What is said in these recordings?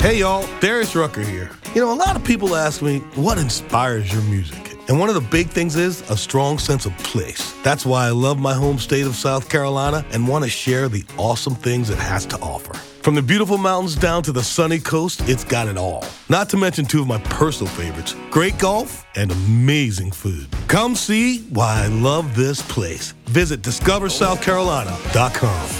Hey y'all, Darius Rucker here. You know, a lot of people ask me, what inspires your music? And one of the big things is a strong sense of place. That's why I love my home state of South Carolina and want to share the awesome things it has to offer. From the beautiful mountains down to the sunny coast, it's got it all. Not to mention two of my personal favorites great golf and amazing food. Come see why I love this place. Visit discoversouthcarolina.com.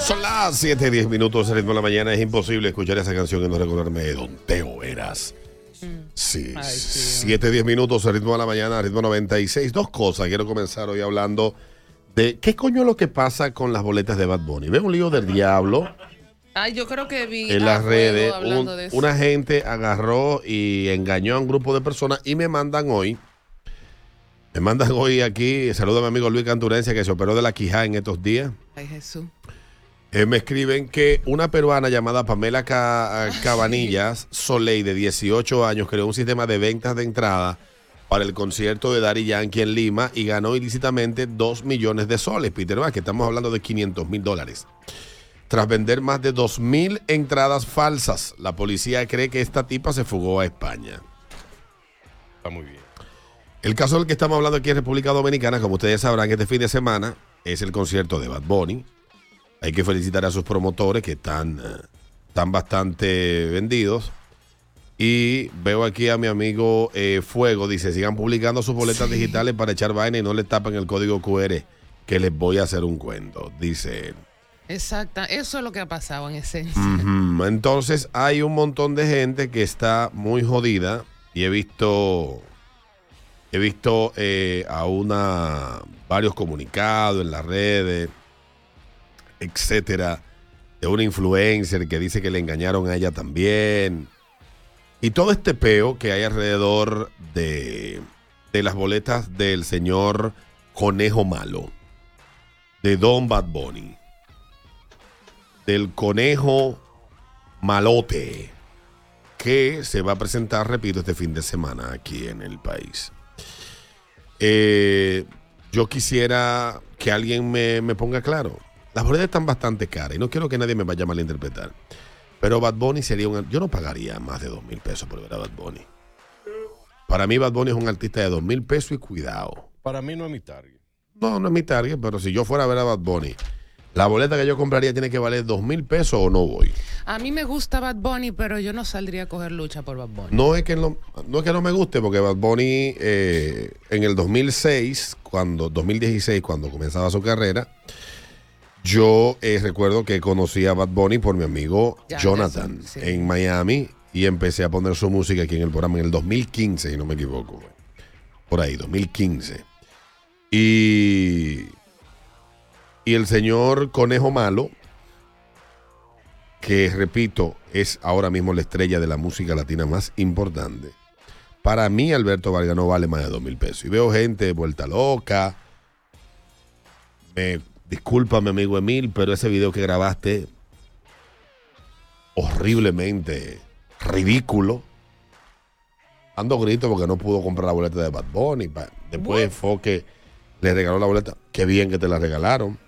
Son las 7, 10 minutos, el ritmo de la mañana. Es imposible escuchar esa canción y no recordarme de Don Teo Eras. Sí, 7, 10 minutos, el ritmo de la mañana, ritmo 96. Dos cosas. Quiero comenzar hoy hablando de qué coño es lo que pasa con las boletas de Bad Bunny. Veo un lío del diablo Ay, yo creo que vi en las redes. Un- una gente agarró y engañó a un grupo de personas y me mandan hoy. Me mandan hoy aquí, saludo a mi amigo Luis Canturencia que se operó de la quijada en estos días. Ay, Jesús. Eh, me escriben que una peruana llamada Pamela Ca- Cabanillas Soleil, de 18 años, creó un sistema de ventas de entrada para el concierto de Daddy Yankee en Lima y ganó ilícitamente 2 millones de soles, Peter Vázquez. Estamos hablando de 500 mil dólares. Tras vender más de 2 mil entradas falsas, la policía cree que esta tipa se fugó a España. Está muy bien. El caso del que estamos hablando aquí en República Dominicana, como ustedes sabrán, este fin de semana es el concierto de Bad Bunny. Hay que felicitar a sus promotores que están, eh, están bastante vendidos. Y veo aquí a mi amigo eh, Fuego, dice, sigan publicando sus boletas digitales para echar vaina y no le tapen el código QR, que les voy a hacer un cuento, dice él. Exacta, eso es lo que ha pasado en esencia. Entonces hay un montón de gente que está muy jodida y he visto he visto eh, a una varios comunicados en las redes, etcétera, de una influencer que dice que le engañaron a ella también. Y todo este peo que hay alrededor de, de las boletas del señor Conejo Malo, de Don Bad Bunny del conejo malote que se va a presentar, repito, este fin de semana aquí en el país. Eh, yo quisiera que alguien me, me ponga claro. Las boletas están bastante caras y no quiero que nadie me vaya a malinterpretar. Pero Bad Bunny sería un... Yo no pagaría más de dos mil pesos por ver a Bad Bunny. Para mí Bad Bunny es un artista de dos mil pesos y cuidado. Para mí no es mi target. No, no es mi target, pero si yo fuera a ver a Bad Bunny, la boleta que yo compraría tiene que valer dos mil pesos o no voy. A mí me gusta Bad Bunny, pero yo no saldría a coger lucha por Bad Bunny. No es que no, no, es que no me guste, porque Bad Bunny eh, en el 2006, cuando 2016, cuando comenzaba su carrera, yo eh, recuerdo que conocí a Bad Bunny por mi amigo Ya, Jonathan sí. en Miami y empecé a poner su música aquí en el programa en el 2015, si no me equivoco. Por ahí, 2015. Y, y el señor Conejo Malo, que repito, es ahora mismo la estrella de la música latina más importante. Para mí, Alberto Vargas no vale más de dos mil pesos. Y veo gente vuelta loca. Me disculpa, mi amigo Emil, pero ese video que grabaste, horriblemente ridículo. Ando grito porque no pudo comprar la boleta de Bad Bunny. Después Foque le regaló la boleta. Qué bien que te la regalaron.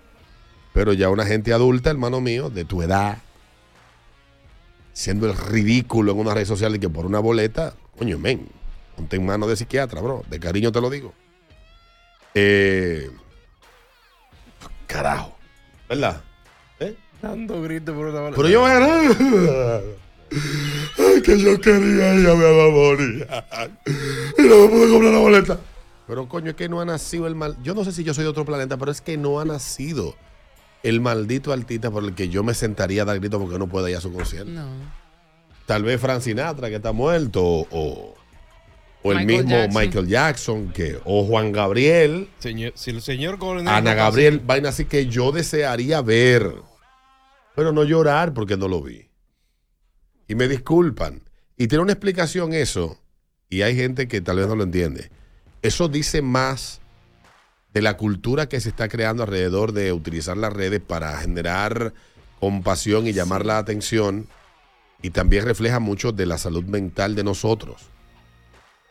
Pero ya una gente adulta, hermano mío, de tu edad, siendo el ridículo en una red social y que por una boleta, coño, men, ponte en manos de psiquiatra, bro. De cariño te lo digo. Eh, carajo. ¿Verdad? ¿Eh? Dando gritos por una Pero yo Ay, que yo quería ir a ver a Bunny. Y no me pude comprar la boleta. Pero coño, es que no ha nacido el mal. Yo no sé si yo soy de otro planeta, pero es que no ha nacido el maldito artista por el que yo me sentaría a dar grito porque no puede ir a su concierto. No. Tal vez Frank Sinatra, que está muerto, o, O el Michael mismo Jackson. Michael Jackson, que, o Juan Gabriel, Señor, si el señor. Ana Gabriel, vaina así que yo desearía ver, pero no llorar porque no lo vi. Y me disculpan. Y tiene una explicación eso, y hay gente que tal vez no lo entiende. Eso dice más de la cultura que se está creando alrededor de utilizar las redes para generar compasión y llamar la atención, y también refleja mucho de la salud mental de nosotros.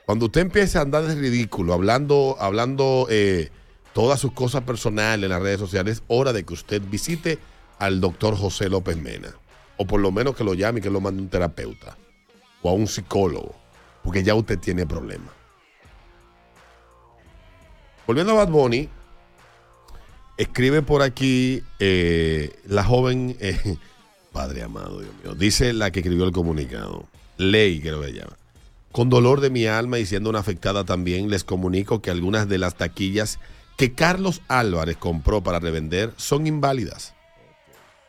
Cuando usted empieza a andar de ridículo, hablando, hablando eh, todas sus cosas personales en las redes sociales, es hora de que usted visite al doctor José López Mena. O por lo menos que lo llame y que lo mande a un terapeuta. O a un psicólogo. Porque ya usted tiene problemas. Volviendo a Bad Bunny, escribe por aquí eh, la joven, eh, padre amado, Dios mío, dice la que escribió el comunicado, Ley, creo que llama. Con dolor de mi alma y siendo una afectada también, les comunico que algunas de las taquillas que Carlos Álvarez compró para revender son inválidas.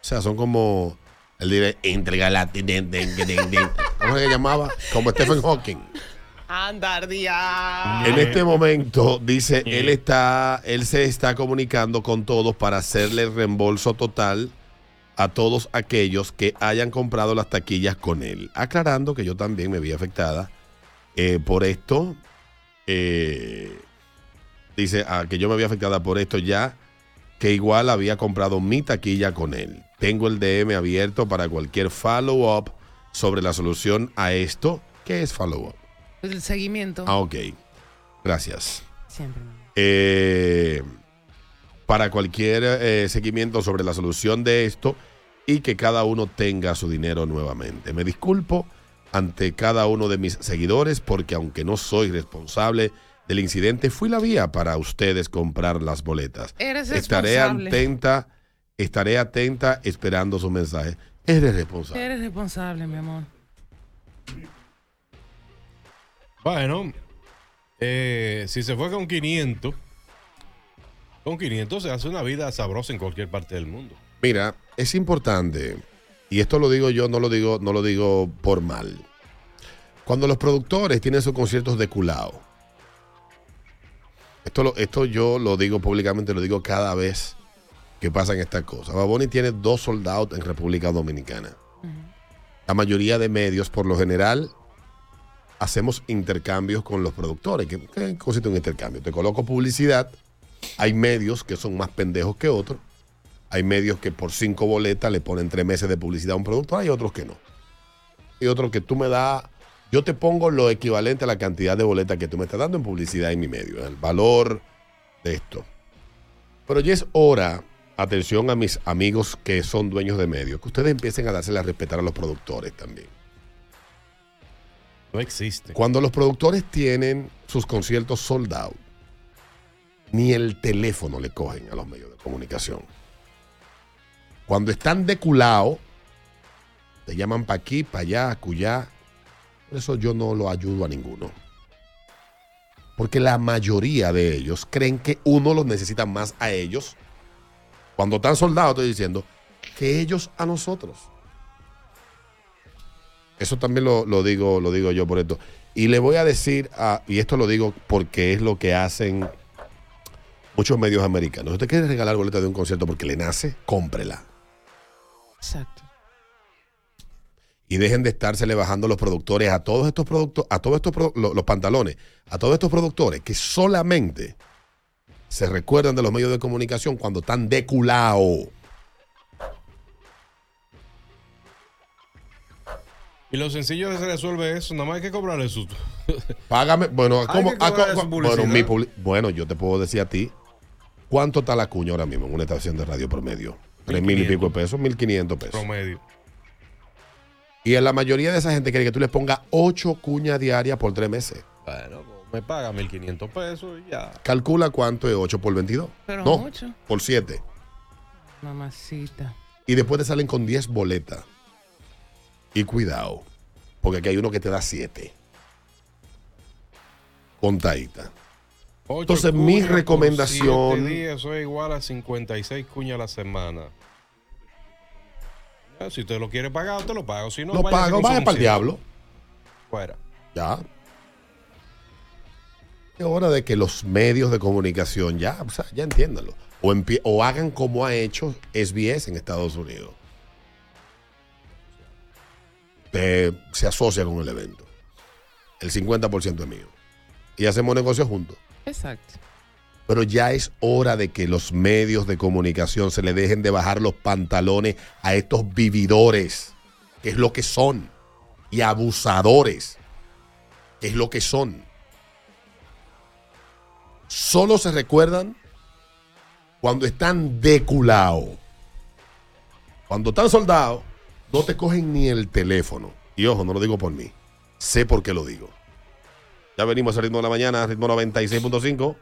O sea, son como, él dice, den, den". ¿cómo se llamaba? Como Stephen Hawking. Andar día. En este momento, dice, él está, él se está comunicando con todos para hacerle el reembolso total a todos aquellos que hayan comprado las taquillas con él. Aclarando que yo también me vi afectada eh, por esto. Eh, dice ah, que yo me había afectada por esto ya, que igual había comprado mi taquilla con él. Tengo el DM abierto para cualquier follow-up sobre la solución a esto. ¿Qué es follow-up? El seguimiento. Ah, ok. Gracias. Siempre. Eh, para cualquier eh, seguimiento sobre la solución de esto y que cada uno tenga su dinero nuevamente. Me disculpo ante cada uno de mis seguidores porque aunque no soy responsable del incidente, fui la vía para ustedes comprar las boletas. Eres Estaré atenta, estaré atenta esperando su mensaje. Eres responsable. Eres responsable, mi amor. Bueno, eh, si se fue con 500, con 500 se hace una vida sabrosa en cualquier parte del mundo. Mira, es importante, y esto lo digo yo, no lo digo, no lo digo por mal. Cuando los productores tienen sus conciertos de culao, esto, lo- esto yo lo digo públicamente, lo digo cada vez que pasan estas cosas. Baboni tiene dos soldados en República Dominicana. La mayoría de medios, por lo general, hacemos intercambios con los productores. ¿Qué, qué consiste un intercambio? Te coloco publicidad. Hay medios que son más pendejos que otros. Hay medios que por cinco boletas le ponen tres meses de publicidad a un producto. Hay otros que no. Y otros que tú me das, yo te pongo lo equivalente a la cantidad de boletas que tú me estás dando en publicidad en mi medio, el valor de esto. Pero ya es hora, atención a mis amigos que son dueños de medios, que ustedes empiecen a dársela a respetar a los productores también. No existe. Cuando los productores tienen sus conciertos sold out, ni el teléfono le cogen a los medios de comunicación. Cuando están de culao, te llaman para aquí, para allá, acullá. Por eso yo no lo ayudo a ninguno. Porque la mayoría de ellos creen que uno los necesita más a ellos. Cuando están soldados, estoy diciendo, que ellos a nosotros. Eso también lo, lo digo, lo digo yo por esto. Y le voy a decir, a- y esto lo digo porque es lo que hacen muchos medios americanos. Si usted quiere regalar boleta de un concierto porque le nace, cómprela. Exacto. Y dejen de estársele bajando los productores a todos estos productos, a todos estos pro- lo- los pantalones, a todos estos productores que solamente se recuerdan de los medios de comunicación cuando están de culao. Y lo sencillo que se resuelve eso, nada más hay que cobrarle su... Págame, bueno, ¿cómo? Ah, co- bueno, mi bueno, yo te puedo decir a ti, ¿cuánto está la cuña ahora mismo en una estación de radio promedio? Tres mil y 1500. pico de pesos, mil quinientos pesos. promedio. Y en la mayoría de esa gente quiere que tú le pongas ocho cuñas diarias por tres meses. Bueno, me paga 1.500 pesos y ya. Calcula cuánto es 8 por 22. Pero no, mucho. por 7. Mamacita. Y después te salen con 10 boletas. Y cuidado, porque aquí hay uno que te da 7. Contadita. Entonces, mi recomendación- siete días, eso es igual a 56 cuñas a la semana. Si usted lo quiere pagar, usted lo paga. Si no, Lo pago, vaya para el diablo. Fuera. Ya. Es hora de que los medios de comunicación ya, o sea, ya entiéndanlo. O, o hagan como ha hecho SBS en Estados Unidos. Se asocia con el evento. El 50% es mío. Y hacemos negocios juntos. Exacto. Pero ya es hora de que los medios de comunicación se le dejen de bajar los pantalones a estos vividores, que es lo que son, y abusadores, que es lo que son. Solo se recuerdan cuando están deculados. Cuando están soldados, no te cogen ni el teléfono. Y ojo, no lo digo por mí. Sé por qué lo digo. Ya venimos al ritmo de la mañana, ritmo 96.5.